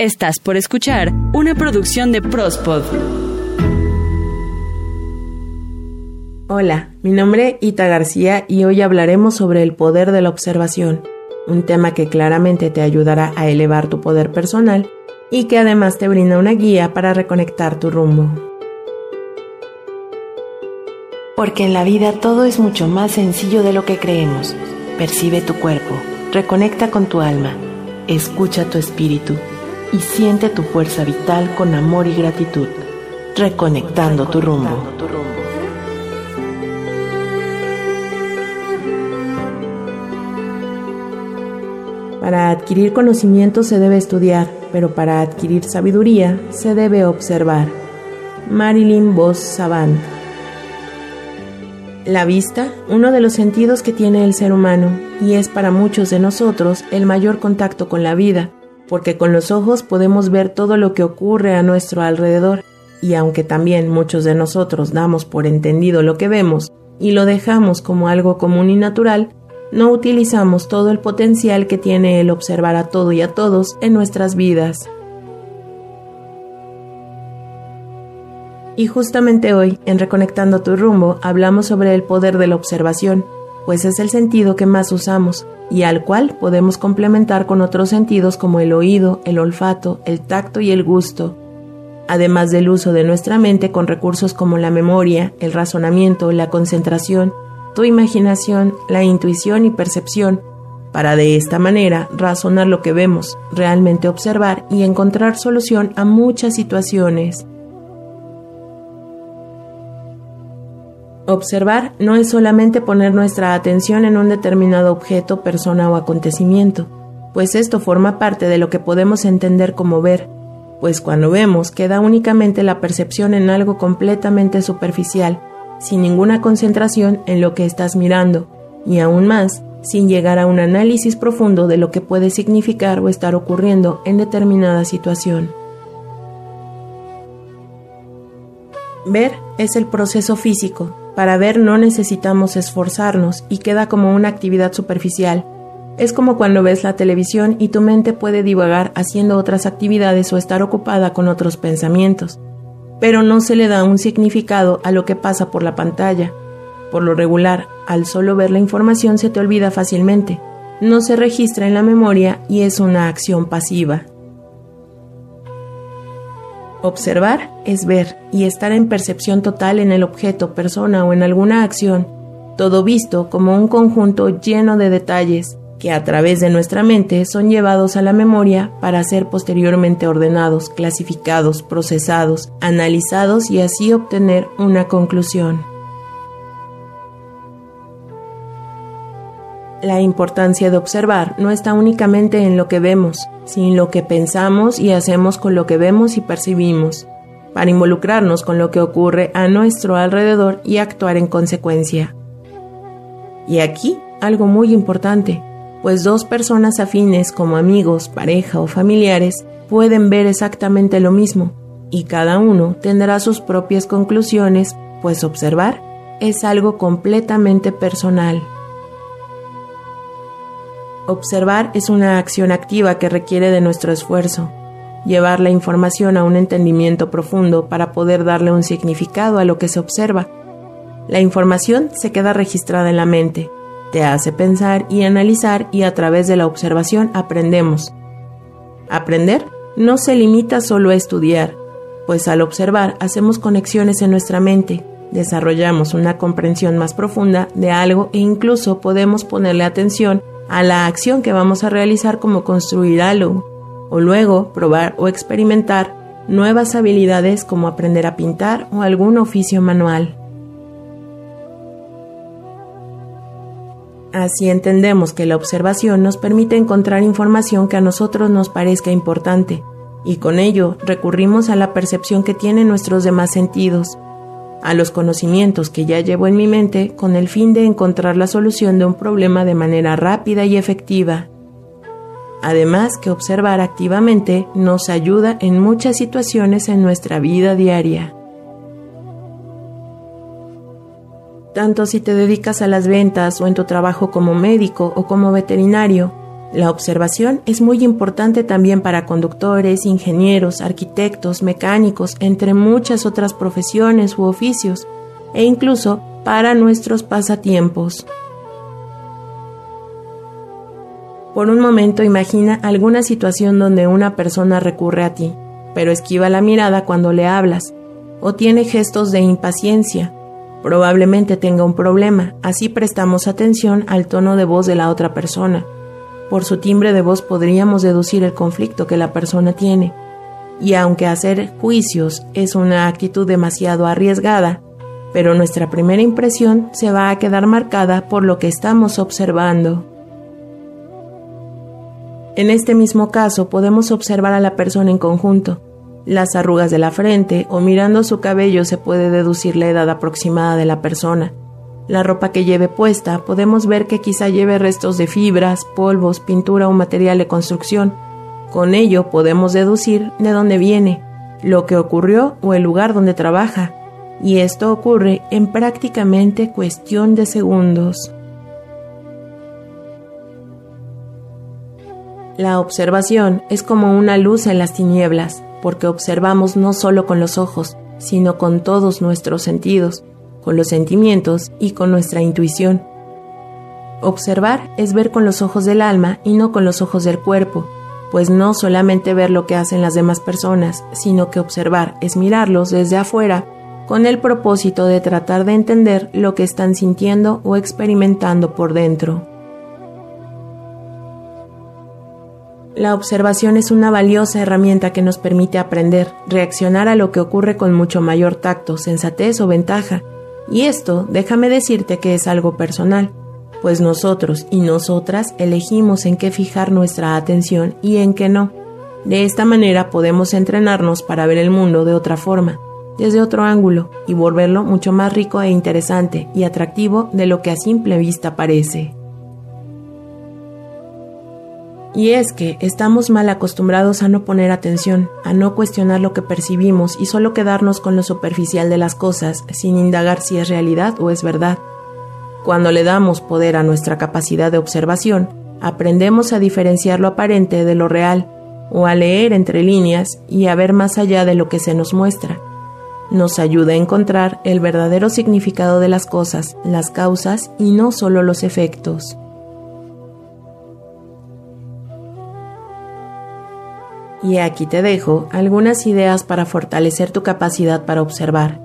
Estás por escuchar una producción de Prospod. Hola, mi nombre es Ita García y hoy hablaremos sobre el poder de la observación, un tema que claramente te ayudará a elevar tu poder personal y que además te brinda una guía para reconectar tu rumbo. Porque en la vida todo es mucho más sencillo de lo que creemos. Percibe tu cuerpo, reconecta con tu alma, escucha tu espíritu y siente tu fuerza vital con amor y gratitud, reconectando tu rumbo. Para adquirir conocimiento se debe estudiar, pero para adquirir sabiduría se debe observar. Marilyn Vos Savant la vista, uno de los sentidos que tiene el ser humano, y es para muchos de nosotros el mayor contacto con la vida, porque con los ojos podemos ver todo lo que ocurre a nuestro alrededor, y aunque también muchos de nosotros damos por entendido lo que vemos y lo dejamos como algo común y natural, no utilizamos todo el potencial que tiene el observar a todo y a todos en nuestras vidas. Y justamente hoy, en Reconectando tu rumbo, hablamos sobre el poder de la observación, pues es el sentido que más usamos y al cual podemos complementar con otros sentidos como el oído, el olfato, el tacto y el gusto, además del uso de nuestra mente con recursos como la memoria, el razonamiento, la concentración, tu imaginación, la intuición y percepción, para de esta manera razonar lo que vemos, realmente observar y encontrar solución a muchas situaciones. Observar no es solamente poner nuestra atención en un determinado objeto, persona o acontecimiento, pues esto forma parte de lo que podemos entender como ver, pues cuando vemos queda únicamente la percepción en algo completamente superficial, sin ninguna concentración en lo que estás mirando, y aún más, sin llegar a un análisis profundo de lo que puede significar o estar ocurriendo en determinada situación. Ver es el proceso físico, para ver no necesitamos esforzarnos y queda como una actividad superficial. Es como cuando ves la televisión y tu mente puede divagar haciendo otras actividades o estar ocupada con otros pensamientos, pero no se le da un significado a lo que pasa por la pantalla. Por lo regular, al solo ver la información se te olvida fácilmente, no se registra en la memoria y es una acción pasiva. Observar es ver y estar en percepción total en el objeto, persona o en alguna acción, todo visto como un conjunto lleno de detalles que a través de nuestra mente son llevados a la memoria para ser posteriormente ordenados, clasificados, procesados, analizados y así obtener una conclusión. La importancia de observar no está únicamente en lo que vemos, sino en lo que pensamos y hacemos con lo que vemos y percibimos, para involucrarnos con lo que ocurre a nuestro alrededor y actuar en consecuencia. Y aquí algo muy importante, pues dos personas afines como amigos, pareja o familiares pueden ver exactamente lo mismo, y cada uno tendrá sus propias conclusiones, pues observar es algo completamente personal. Observar es una acción activa que requiere de nuestro esfuerzo. Llevar la información a un entendimiento profundo para poder darle un significado a lo que se observa. La información se queda registrada en la mente, te hace pensar y analizar y a través de la observación aprendemos. Aprender no se limita solo a estudiar, pues al observar hacemos conexiones en nuestra mente, desarrollamos una comprensión más profunda de algo e incluso podemos ponerle atención a la acción que vamos a realizar como construir algo, o luego probar o experimentar nuevas habilidades como aprender a pintar o algún oficio manual. Así entendemos que la observación nos permite encontrar información que a nosotros nos parezca importante, y con ello recurrimos a la percepción que tienen nuestros demás sentidos, a los conocimientos que ya llevo en mi mente con el fin de encontrar la solución de un problema de manera rápida y efectiva. Además que observar activamente nos ayuda en muchas situaciones en nuestra vida diaria. Tanto si te dedicas a las ventas o en tu trabajo como médico o como veterinario, La observación es muy importante también para conductores, ingenieros, arquitectos, mecánicos, entre muchas otras profesiones u oficios, e incluso para nuestros pasatiempos. Por un momento imagina alguna situación donde una persona recurre a ti, pero esquiva la mirada cuando le hablas, o tiene gestos de impaciencia. Probablemente tenga un problema, así prestamos atención al tono de voz de la otra persona. Por su timbre de voz podríamos deducir el conflicto que la persona tiene. Y aunque hacer juicios es una actitud demasiado arriesgada, pero nuestra primera impresión se va a quedar marcada por lo que estamos observando. En este mismo caso podemos observar a la persona en conjunto. Las arrugas de la frente o mirando su cabello se puede deducir la edad aproximada de la persona. La ropa que lleve puesta podemos ver que quizá lleve restos de fibras, polvos, pintura o material de construcción. Con ello podemos deducir de dónde viene, lo que ocurrió o el lugar donde trabaja. Y esto ocurre en prácticamente cuestión de segundos. La observación es como una luz en las tinieblas, porque observamos no solo con los ojos, sino con todos nuestros sentidos, con los sentimientos y con nuestra intuición. Observar es ver con los ojos del alma y no con los ojos del cuerpo, pues no solamente ver lo que hacen las demás personas, sino que observar es mirarlos desde afuera con el propósito de tratar de entender lo que están sintiendo o experimentando por dentro. La observación es una valiosa herramienta que nos permite aprender, reaccionar a lo que ocurre con mucho mayor tacto, sensatez o ventaja. Y esto, déjame decirte que es algo personal, pues nosotros y nosotras elegimos en qué fijar nuestra atención y en qué no. De esta manera podemos entrenarnos para ver el mundo de otra forma, desde otro ángulo, y volverlo mucho más rico e interesante y atractivo de lo que a simple vista parece. Y es que estamos mal acostumbrados a no poner atención, a no cuestionar lo que percibimos y solo quedarnos con lo superficial de las cosas, sin indagar si es realidad o es verdad. Cuando le damos poder a nuestra capacidad de observación, aprendemos a diferenciar lo aparente de lo real, o a leer entre líneas y a ver más allá de lo que se nos muestra. Nos ayuda a encontrar el verdadero significado de las cosas, las causas y no solo los efectos. Y aquí te dejo algunas ideas para fortalecer tu capacidad para observar.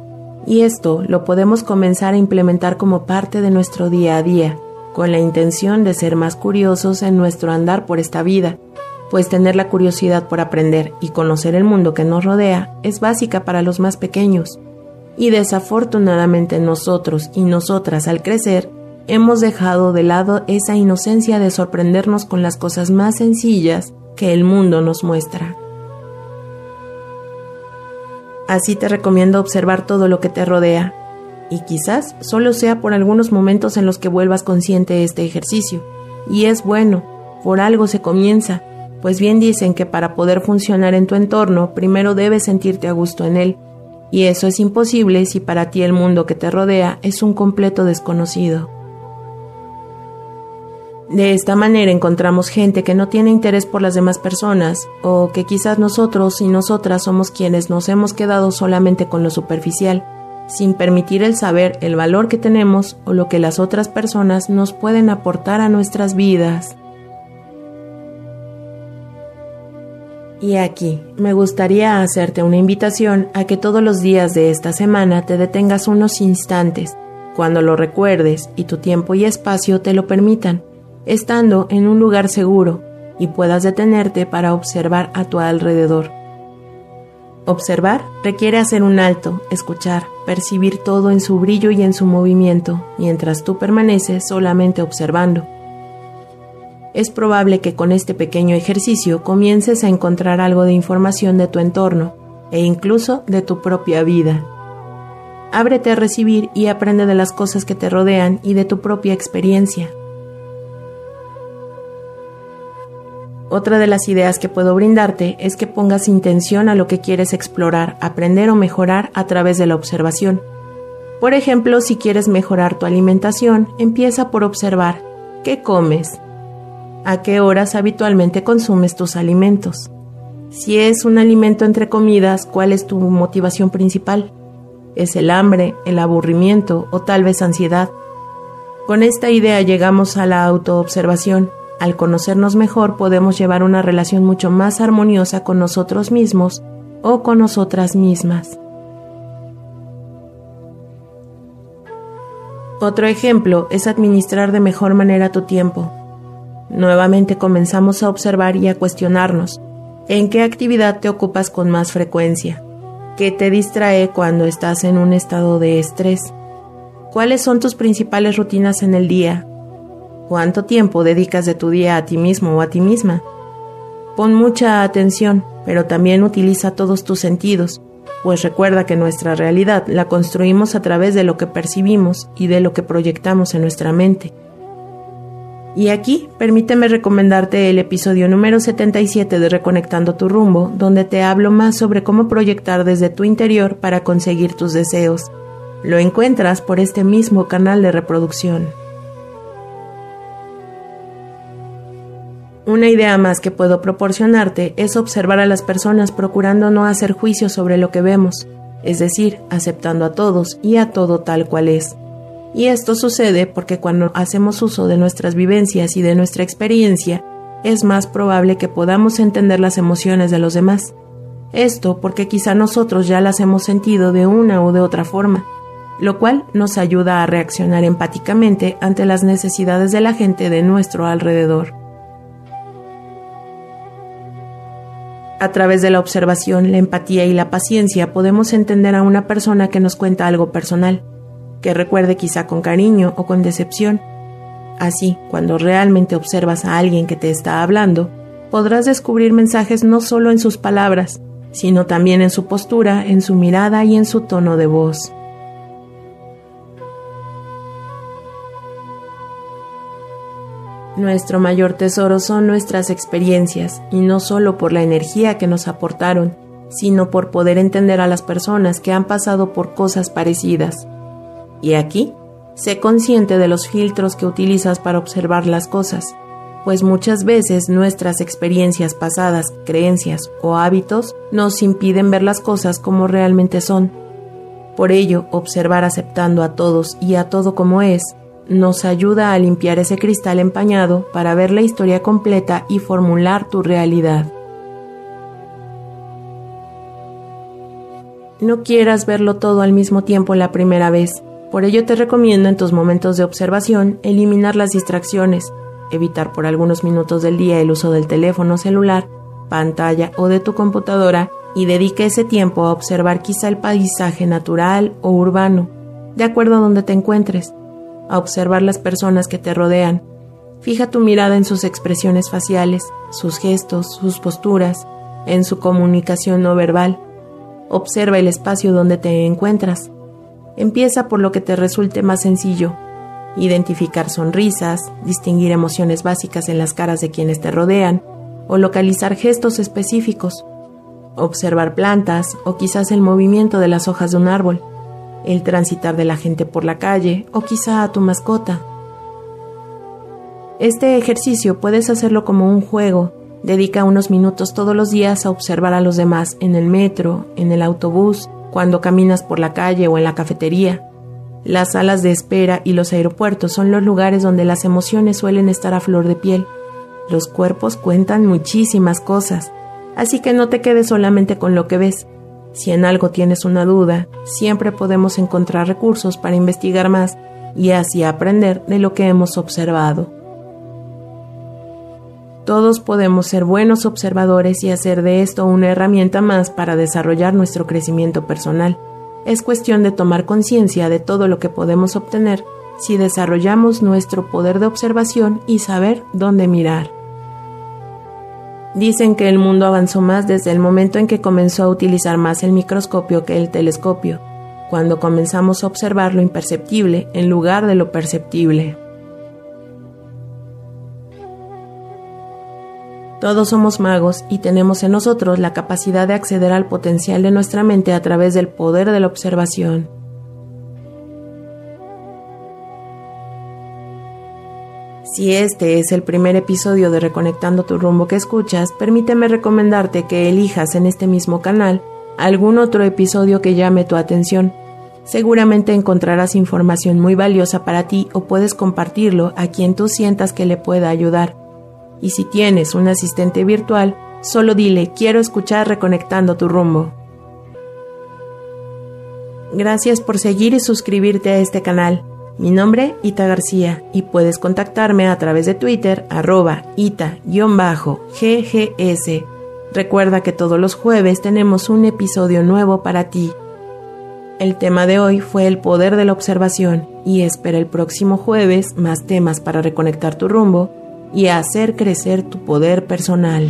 Y esto lo podemos comenzar a implementar como parte de nuestro día a día, con la intención de ser más curiosos en nuestro andar por esta vida, pues tener la curiosidad por aprender y conocer el mundo que nos rodea es básica para los más pequeños. Y desafortunadamente nosotros y nosotras al crecer hemos dejado de lado esa inocencia de sorprendernos con las cosas más sencillas que el mundo nos muestra. Así te recomiendo observar todo lo que te rodea, y quizás solo sea por algunos momentos en los que vuelvas consciente este ejercicio. Y es bueno, por algo se comienza, pues bien dicen que para poder funcionar en tu entorno primero debes sentirte a gusto en él, y eso es imposible si para ti el mundo que te rodea es un completo desconocido. De esta manera encontramos gente que no tiene interés por las demás personas, o que quizás nosotros y nosotras somos quienes nos hemos quedado solamente con lo superficial, sin permitir el saber el valor que tenemos o lo que las otras personas nos pueden aportar a nuestras vidas. Y aquí me gustaría hacerte una invitación a que todos los días de esta semana te detengas unos instantes, cuando lo recuerdes y tu tiempo y espacio te lo permitan estando en un lugar seguro y puedas detenerte para observar a tu alrededor. Observar requiere hacer un alto, escuchar, percibir todo en su brillo y en su movimiento, mientras tú permaneces solamente observando. Es probable que con este pequeño ejercicio comiences a encontrar algo de información de tu entorno e incluso de tu propia vida. Ábrete a recibir y aprende de las cosas que te rodean y de tu propia experiencia. Otra de las ideas que puedo brindarte es que pongas intención a lo que quieres explorar, aprender o mejorar a través de la observación. Por ejemplo, si quieres mejorar tu alimentación, empieza por observar qué comes, a qué horas habitualmente consumes tus alimentos. Si es un alimento entre comidas, ¿cuál es tu motivación principal? ¿Es el hambre, el aburrimiento o tal vez ansiedad? Con esta idea llegamos a la autoobservación. Al conocernos mejor podemos llevar una relación mucho más armoniosa con nosotros mismos o con nosotras mismas. Otro ejemplo es administrar de mejor manera tu tiempo. Nuevamente comenzamos a observar y a cuestionarnos en qué actividad te ocupas con más frecuencia, qué te distrae cuando estás en un estado de estrés, cuáles son tus principales rutinas en el día, cuánto tiempo dedicas de tu día a ti mismo o a ti misma. Pon mucha atención, pero también utiliza todos tus sentidos, pues recuerda que nuestra realidad la construimos a través de lo que percibimos y de lo que proyectamos en nuestra mente. Y aquí permíteme recomendarte el episodio número 77 de Reconectando tu rumbo, donde te hablo más sobre cómo proyectar desde tu interior para conseguir tus deseos. Lo encuentras por este mismo canal de reproducción. Una idea más que puedo proporcionarte es observar a las personas procurando no hacer juicios sobre lo que vemos, es decir, aceptando a todos y a todo tal cual es. Y esto sucede porque cuando hacemos uso de nuestras vivencias y de nuestra experiencia, es más probable que podamos entender las emociones de los demás. Esto porque quizá nosotros ya las hemos sentido de una u de otra forma, lo cual nos ayuda a reaccionar empáticamente ante las necesidades de la gente de nuestro alrededor. A través de la observación, la empatía y la paciencia podemos entender a una persona que nos cuenta algo personal, que recuerde quizá con cariño o con decepción. Así, cuando realmente observas a alguien que te está hablando, podrás descubrir mensajes no solo en sus palabras, sino también en su postura, en su mirada y en su tono de voz. Nuestro mayor tesoro son nuestras experiencias, y no solo por la energía que nos aportaron, sino por poder entender a las personas que han pasado por cosas parecidas. Y aquí, sé consciente de los filtros que utilizas para observar las cosas, pues muchas veces nuestras experiencias pasadas, creencias o hábitos nos impiden ver las cosas como realmente son. Por ello, observar aceptando a todos y a todo como es nos ayuda a limpiar ese cristal empañado para ver la historia completa y formular tu realidad. No quieras verlo todo al mismo tiempo la primera vez, por ello te recomiendo en tus momentos de observación eliminar las distracciones, evitar por algunos minutos del día el uso del teléfono celular, pantalla o de tu computadora y dedique ese tiempo a observar quizá el paisaje natural o urbano, de acuerdo a donde te encuentres a observar las personas que te rodean. Fija tu mirada en sus expresiones faciales, sus gestos, sus posturas, en su comunicación no verbal. Observa el espacio donde te encuentras. Empieza por lo que te resulte más sencillo. Identificar sonrisas, distinguir emociones básicas en las caras de quienes te rodean o localizar gestos específicos. Observar plantas o quizás el movimiento de las hojas de un árbol el transitar de la gente por la calle o quizá a tu mascota. Este ejercicio puedes hacerlo como un juego. Dedica unos minutos todos los días a observar a los demás en el metro, en el autobús, cuando caminas por la calle o en la cafetería. Las salas de espera y los aeropuertos son los lugares donde las emociones suelen estar a flor de piel. Los cuerpos cuentan muchísimas cosas, así que no te quedes solamente con lo que ves, si en algo tienes una duda, siempre podemos encontrar recursos para investigar más y así aprender de lo que hemos observado. Todos podemos ser buenos observadores y hacer de esto una herramienta más para desarrollar nuestro crecimiento personal. Es cuestión de tomar conciencia de todo lo que podemos obtener si desarrollamos nuestro poder de observación y saber dónde mirar. Dicen que el mundo avanzó más desde el momento en que comenzó a utilizar más el microscopio que el telescopio, cuando comenzamos a observar lo imperceptible en lugar de lo perceptible. Todos somos magos y tenemos en nosotros la capacidad de acceder al potencial de nuestra mente a través del poder de la observación. Si este es el primer episodio de Reconectando tu rumbo que escuchas, permíteme recomendarte que elijas en este mismo canal algún otro episodio que llame tu atención. Seguramente encontrarás información muy valiosa para ti o puedes compartirlo a quien tú sientas que le pueda ayudar. Y si tienes un asistente virtual, solo dile quiero escuchar Reconectando tu rumbo. Gracias por seguir y suscribirte a este canal. Mi nombre, Ita García, y puedes contactarme a través de Twitter, arroba ita-ggs. Recuerda que todos los jueves tenemos un episodio nuevo para ti. El tema de hoy fue el poder de la observación y espera el próximo jueves más temas para reconectar tu rumbo y hacer crecer tu poder personal.